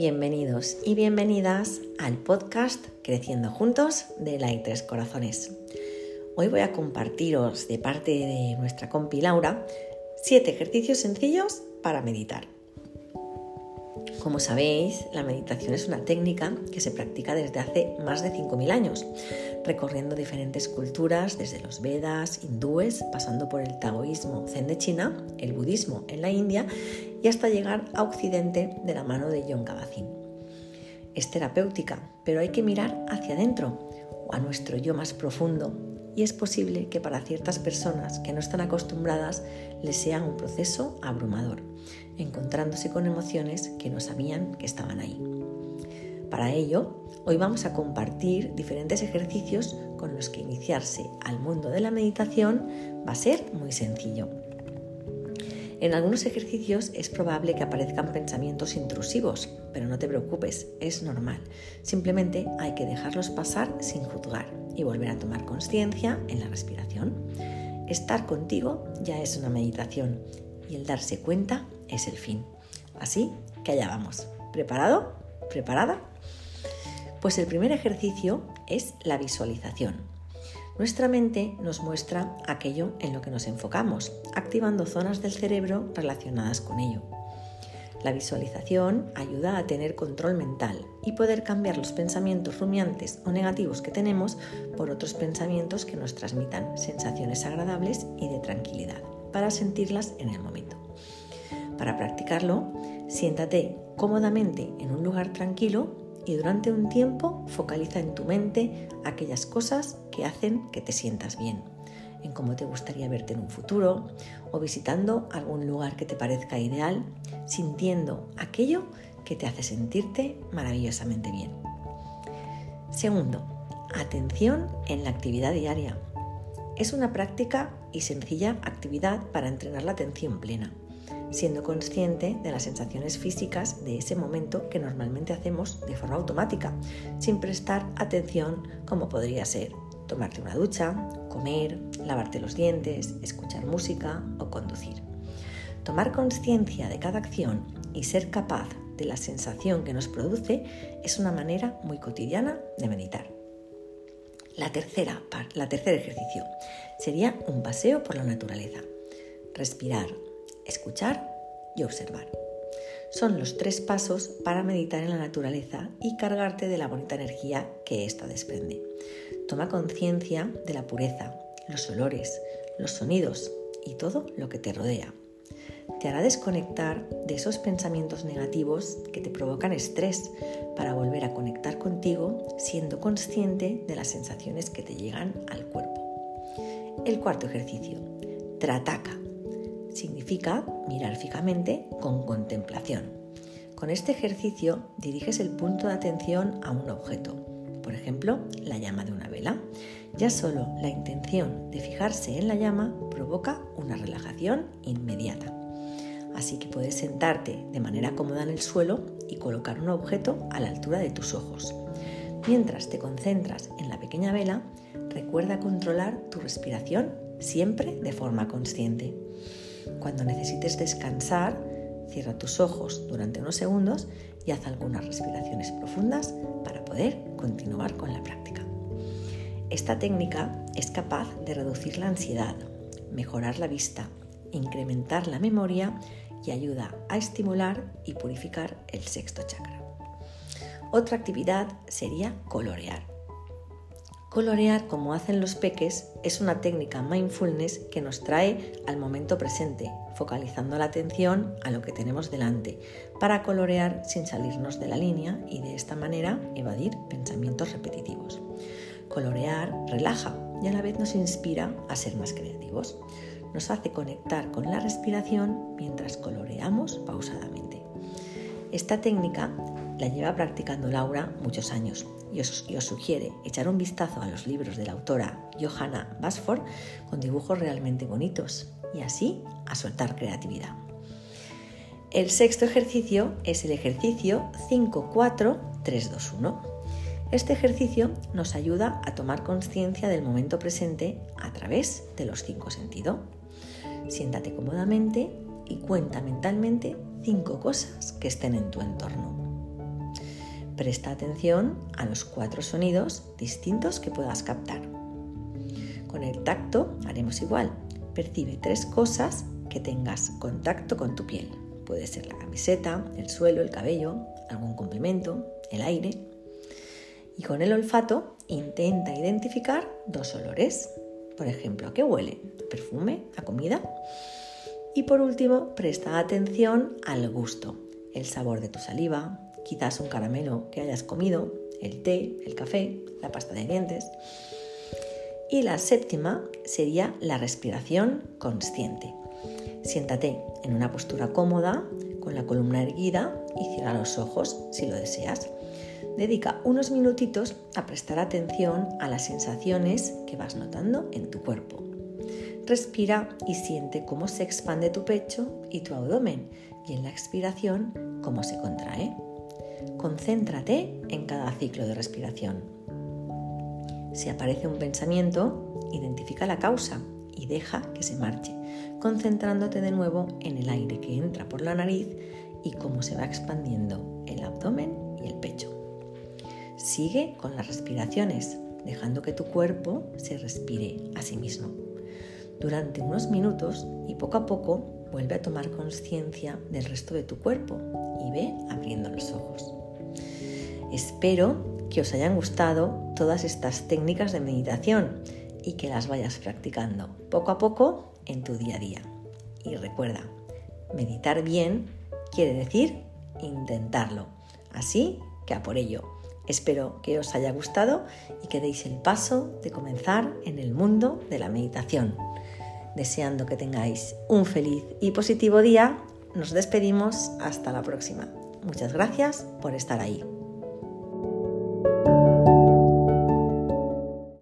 Bienvenidos y bienvenidas al podcast Creciendo Juntos de y Tres Corazones. Hoy voy a compartiros de parte de nuestra compi Laura siete ejercicios sencillos para meditar. Como sabéis, la meditación es una técnica que se practica desde hace más de 5.000 años, recorriendo diferentes culturas desde los Vedas, hindúes, pasando por el taoísmo zen de China, el budismo en la India y hasta llegar a Occidente de la mano de John Kabat-Zinn. Es terapéutica, pero hay que mirar hacia adentro o a nuestro yo más profundo y es posible que para ciertas personas que no están acostumbradas les sea un proceso abrumador, encontrándose con emociones que no sabían que estaban ahí. Para ello, hoy vamos a compartir diferentes ejercicios con los que iniciarse al mundo de la meditación va a ser muy sencillo. En algunos ejercicios es probable que aparezcan pensamientos intrusivos, pero no te preocupes, es normal. Simplemente hay que dejarlos pasar sin juzgar y volver a tomar conciencia en la respiración. Estar contigo ya es una meditación y el darse cuenta es el fin. Así que allá vamos. ¿Preparado? ¿Preparada? Pues el primer ejercicio es la visualización. Nuestra mente nos muestra aquello en lo que nos enfocamos, activando zonas del cerebro relacionadas con ello. La visualización ayuda a tener control mental y poder cambiar los pensamientos rumiantes o negativos que tenemos por otros pensamientos que nos transmitan sensaciones agradables y de tranquilidad para sentirlas en el momento. Para practicarlo, siéntate cómodamente en un lugar tranquilo y durante un tiempo focaliza en tu mente aquellas cosas que hacen que te sientas bien, en cómo te gustaría verte en un futuro o visitando algún lugar que te parezca ideal, sintiendo aquello que te hace sentirte maravillosamente bien. Segundo, atención en la actividad diaria. Es una práctica y sencilla actividad para entrenar la atención plena siendo consciente de las sensaciones físicas de ese momento que normalmente hacemos de forma automática, sin prestar atención como podría ser tomarte una ducha, comer, lavarte los dientes, escuchar música o conducir. Tomar conciencia de cada acción y ser capaz de la sensación que nos produce es una manera muy cotidiana de meditar. La tercera, la tercer ejercicio sería un paseo por la naturaleza. Respirar, escuchar y observar. Son los tres pasos para meditar en la naturaleza y cargarte de la bonita energía que ésta desprende. Toma conciencia de la pureza, los olores, los sonidos y todo lo que te rodea. Te hará desconectar de esos pensamientos negativos que te provocan estrés para volver a conectar contigo siendo consciente de las sensaciones que te llegan al cuerpo. El cuarto ejercicio, Trataka significa mirar fijamente con contemplación. Con este ejercicio diriges el punto de atención a un objeto, por ejemplo, la llama de una vela. Ya solo la intención de fijarse en la llama provoca una relajación inmediata. Así que puedes sentarte de manera cómoda en el suelo y colocar un objeto a la altura de tus ojos. Mientras te concentras en la pequeña vela, recuerda controlar tu respiración siempre de forma consciente. Cuando necesites descansar, cierra tus ojos durante unos segundos y haz algunas respiraciones profundas para poder continuar con la práctica. Esta técnica es capaz de reducir la ansiedad, mejorar la vista, incrementar la memoria y ayuda a estimular y purificar el sexto chakra. Otra actividad sería colorear. Colorear como hacen los peques es una técnica mindfulness que nos trae al momento presente, focalizando la atención a lo que tenemos delante, para colorear sin salirnos de la línea y de esta manera evadir pensamientos repetitivos. Colorear relaja y a la vez nos inspira a ser más creativos. Nos hace conectar con la respiración mientras coloreamos pausadamente. Esta técnica la lleva practicando Laura muchos años y os, sugiere echar un vistazo a los libros de la autora Johanna Basford con dibujos realmente bonitos y así a soltar creatividad. El sexto ejercicio es el ejercicio 5-4-3-2-1. Este ejercicio nos ayuda a tomar conciencia del momento presente a través de los cinco sentidos. Siéntate cómodamente y cuenta mentalmente cinco cosas que estén en tu entorno. Presta atención a los cuatro sonidos distintos que puedas captar. Con el tacto haremos igual. Percibe tres cosas que tengas contacto con tu piel. Puede ser la camiseta, el suelo, el cabello, algún complemento, el aire. Y con el olfato intenta identificar dos olores. Por ejemplo, ¿a qué huele? ¿Perfume? ¿A comida? Y por último, presta atención al gusto, el sabor de tu saliva, quizás un caramelo que hayas comido, el té, el café, la pasta de dientes. Y la séptima sería la respiración consciente. Siéntate en una postura cómoda, con la columna erguida y cierra los ojos si lo deseas. Dedica unos minutitos a prestar atención a las sensaciones que vas notando en tu cuerpo. Respira y siente cómo se expande tu pecho y tu abdomen y en la expiración cómo se contrae. Concéntrate en cada ciclo de respiración. Si aparece un pensamiento, identifica la causa y deja que se marche, concentrándote de nuevo en el aire que entra por la nariz y cómo se va expandiendo el abdomen y el pecho. Sigue con las respiraciones, dejando que tu cuerpo se respire a sí mismo. Durante unos minutos y poco a poco vuelve a tomar conciencia del resto de tu cuerpo y ve abriendo los ojos. Espero que os hayan gustado todas estas técnicas de meditación y que las vayas practicando poco a poco en tu día a día. Y recuerda, meditar bien quiere decir intentarlo. Así que a por ello. Espero que os haya gustado y que deis el paso de comenzar en el mundo de la meditación. Deseando que tengáis un feliz y positivo día, nos despedimos hasta la próxima. Muchas gracias por estar ahí.